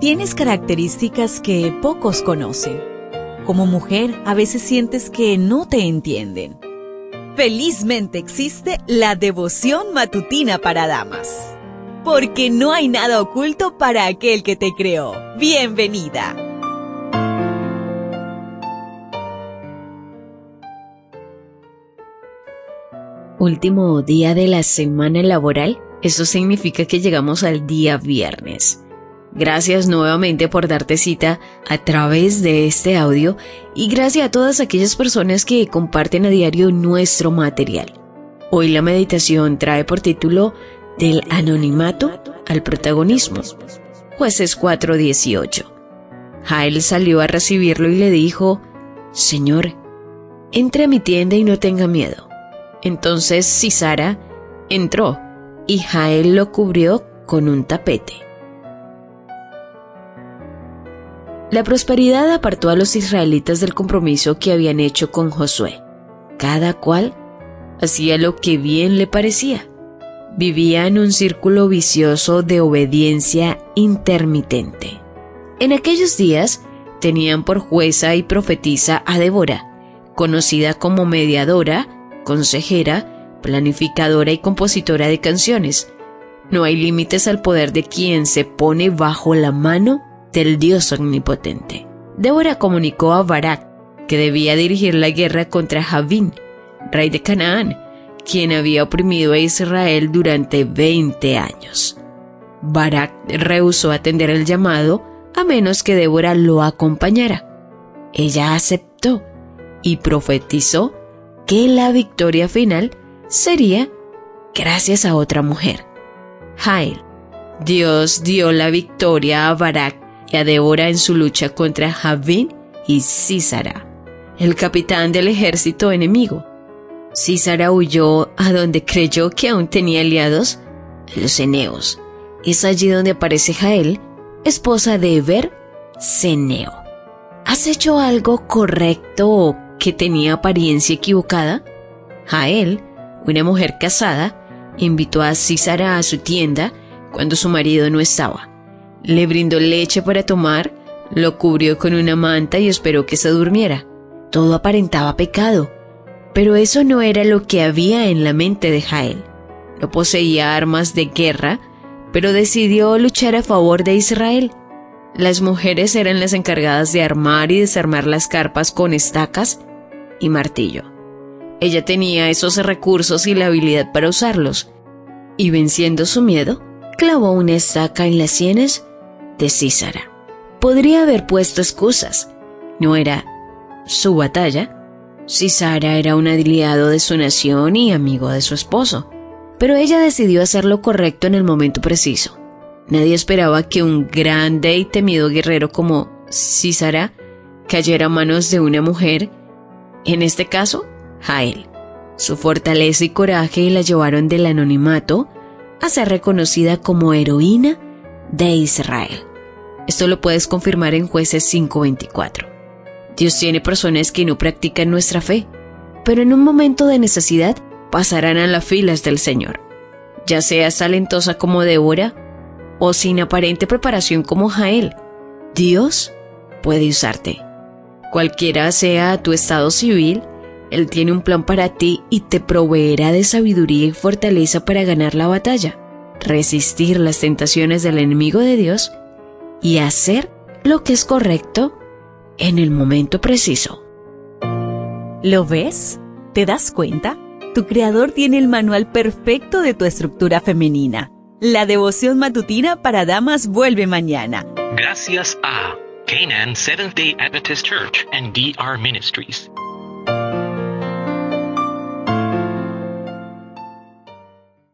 Tienes características que pocos conocen. Como mujer, a veces sientes que no te entienden. Felizmente existe la devoción matutina para damas. Porque no hay nada oculto para aquel que te creó. Bienvenida. Último día de la semana laboral. Eso significa que llegamos al día viernes. Gracias nuevamente por darte cita a través de este audio y gracias a todas aquellas personas que comparten a diario nuestro material. Hoy la meditación trae por título Del anonimato al protagonismo. Jueces 4:18. Jael salió a recibirlo y le dijo, Señor, entre a mi tienda y no tenga miedo. Entonces Cisara entró y Jael lo cubrió con un tapete. La prosperidad apartó a los israelitas del compromiso que habían hecho con Josué. Cada cual hacía lo que bien le parecía. Vivía en un círculo vicioso de obediencia intermitente. En aquellos días tenían por jueza y profetisa a Débora, conocida como mediadora, consejera, planificadora y compositora de canciones. No hay límites al poder de quien se pone bajo la mano del Dios omnipotente. Débora comunicó a Barak que debía dirigir la guerra contra Javín, rey de Canaán, quien había oprimido a Israel durante 20 años. Barak rehusó atender el llamado a menos que Débora lo acompañara. Ella aceptó y profetizó que la victoria final sería gracias a otra mujer, Jael. Dios dio la victoria a Barak y a Débora en su lucha contra Javín y Císara, el capitán del ejército enemigo. Císara huyó a donde creyó que aún tenía aliados, los Eneos. Es allí donde aparece Jael, esposa de Eber, Ceneo. ¿Has hecho algo correcto o que tenía apariencia equivocada? Jael, una mujer casada, invitó a Císara a su tienda cuando su marido no estaba. Le brindó leche para tomar, lo cubrió con una manta y esperó que se durmiera. Todo aparentaba pecado, pero eso no era lo que había en la mente de Jael. No poseía armas de guerra, pero decidió luchar a favor de Israel. Las mujeres eran las encargadas de armar y desarmar las carpas con estacas y martillo. Ella tenía esos recursos y la habilidad para usarlos, y venciendo su miedo, clavó una estaca en las sienes de Císara. Podría haber puesto excusas. No era su batalla. Císara era un aliado de su nación y amigo de su esposo. Pero ella decidió hacer lo correcto en el momento preciso. Nadie esperaba que un grande y temido guerrero como Císara cayera a manos de una mujer, en este caso, Jael. Su fortaleza y coraje la llevaron del anonimato a ser reconocida como heroína de Israel. Esto lo puedes confirmar en jueces 5:24. Dios tiene personas que no practican nuestra fe, pero en un momento de necesidad pasarán a las filas del Señor. Ya seas talentosa como Débora o sin aparente preparación como Jael, Dios puede usarte. Cualquiera sea tu estado civil, Él tiene un plan para ti y te proveerá de sabiduría y fortaleza para ganar la batalla, resistir las tentaciones del enemigo de Dios y hacer lo que es correcto en el momento preciso. ¿Lo ves? ¿Te das cuenta? Tu creador tiene el manual perfecto de tu estructura femenina. La devoción matutina para damas vuelve mañana. Gracias a Canaan Seventh Day Adventist Church and DR Ministries.